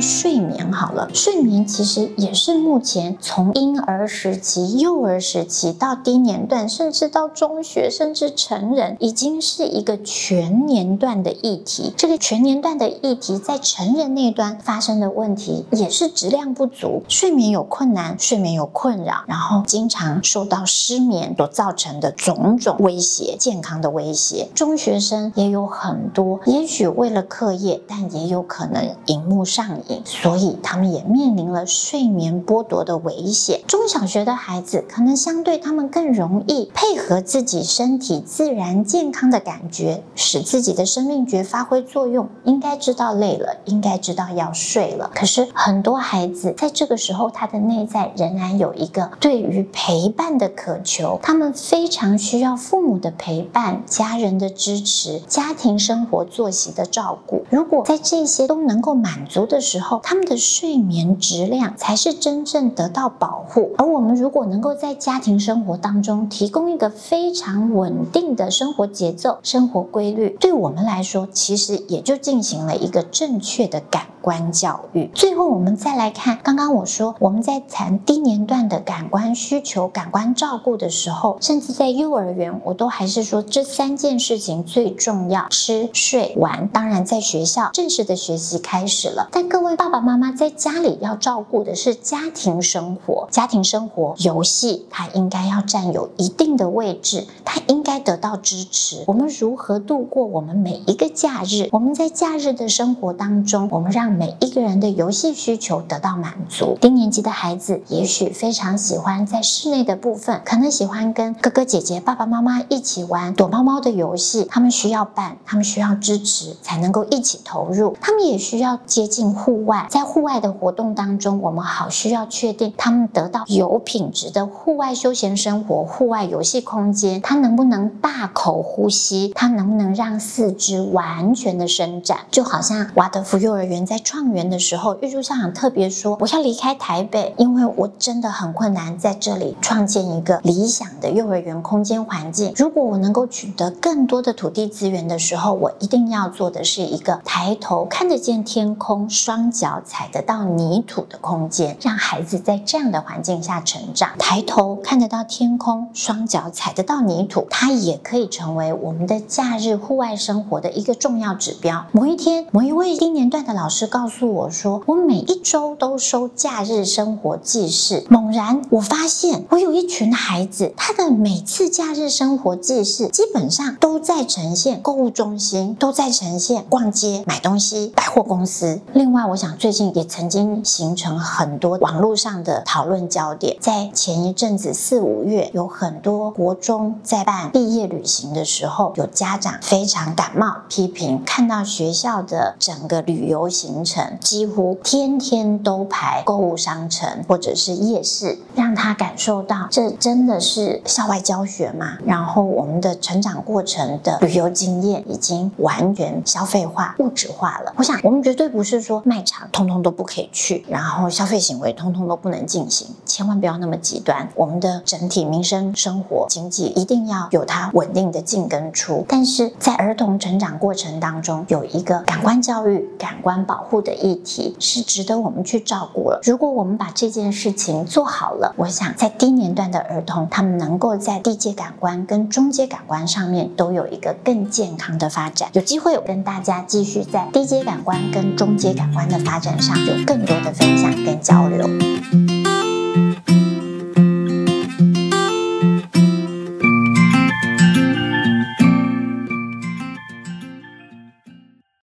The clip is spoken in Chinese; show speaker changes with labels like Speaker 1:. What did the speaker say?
Speaker 1: 睡眠好了，睡眠其实也是目前从婴儿时期、幼儿时期到低年段，甚至到中学，甚至成人，已经是一个全年段的议题。这个全年段的议题在成人那端发生的问题，也是质量不足，睡眠有困难，睡眠有困扰，然后经常受到失眠所造成的种种威胁，健康的威胁。中学生也有很多，也许为了课业，但也有可能荧幕上所以他们也面临了睡眠剥夺的危险。中小学的孩子可能相对他们更容易配合自己身体自然健康的感觉，使自己的生命觉发挥作用。应该知道累了，应该知道要睡了。可是很多孩子在这个时候，他的内在仍然有一个对于陪伴的渴求，他们非常需要父母的陪伴、家人的支持、家庭生活作息的照顾。如果在这些都能够满足的时候，他们的睡眠质量才是真正得到保护。而我们如果能够在家庭生活当中提供一个非常稳定的生活节奏、生活规律，对我们来说，其实也就进行了一个正确的感官教育。最后，我们再来看，刚刚我说我们在谈低年段的感官需求、感官照顾的时候，甚至在幼儿园，我都还是说这三件事情最重要：吃、睡、玩。当然，在学校正式的学习开始了，但各位爸爸妈妈在家里要照顾的是家庭生活。家庭生活，游戏它应该要占有一定的位置，它应该得到支持。我们如何度过我们每一个假日？我们在假日的生活当中，我们让每一个人的游戏需求得到满足。低年级的孩子也许非常喜欢在室内的部分，可能喜欢跟哥哥姐姐、爸爸妈妈一起玩躲猫猫的游戏。他们需要伴，他们需要支持，才能够一起投入。他们也需要接近户外，在户外的活动当中，我们好需要确定他们得到有品质的户外休闲生活、户外游戏空间。他能不能大口呼吸？他能不能让四肢完全的伸展？就好像瓦德福幼儿园在创园的时候，玉珠校长特别说：“我要离开台北，因为我真的很困难，在这里创建一个理想的幼儿园空间环境。如果我能够取得更多的土地资源的时候，我一定要做的是一个抬头看得见天空、双脚踩得到泥土的空间，让孩子在这样的环境下成长。抬头看得到天空，双脚踩得到泥土，它也可以成为我们的假日户外生活的一个重要指标。某一天，某一位低年段的老师告诉我说：“我每一周都收假日生活记事，猛然我发现我有一群孩子，他的每次假日生活记事基本上都在呈现购物中心，都在呈现逛街买东西、百货公司。另外，我想最近也曾经形成很多网络上的讨论焦点，在前一阵子四五月，有很多国中在办毕业旅行的时候，有家长非常感冒批评，看到学校的整个旅游行程几乎天天都排购物商城或者是夜市，让他感受到这真的是校外教学吗？然后我们的成长过程的旅游经验已经完全消费化、物质化了。我想我们绝对不是说卖场通通都不可以去，然后消费行为通通都不能进行，千万不要那么极端。我们的整体民生生活经济一定要有它稳定的进跟出，但是在儿童成长过程当中，有一个感官教育、感官保护的议题是值得我们去照顾了。如果我们把这件事情做好了，我想在低年段的儿童，他们能够在低阶感官跟中阶感官上面都有一个更健康的发展。有机会我跟大家继续在低阶感官跟中阶感官的发展上有更多的分享跟交流。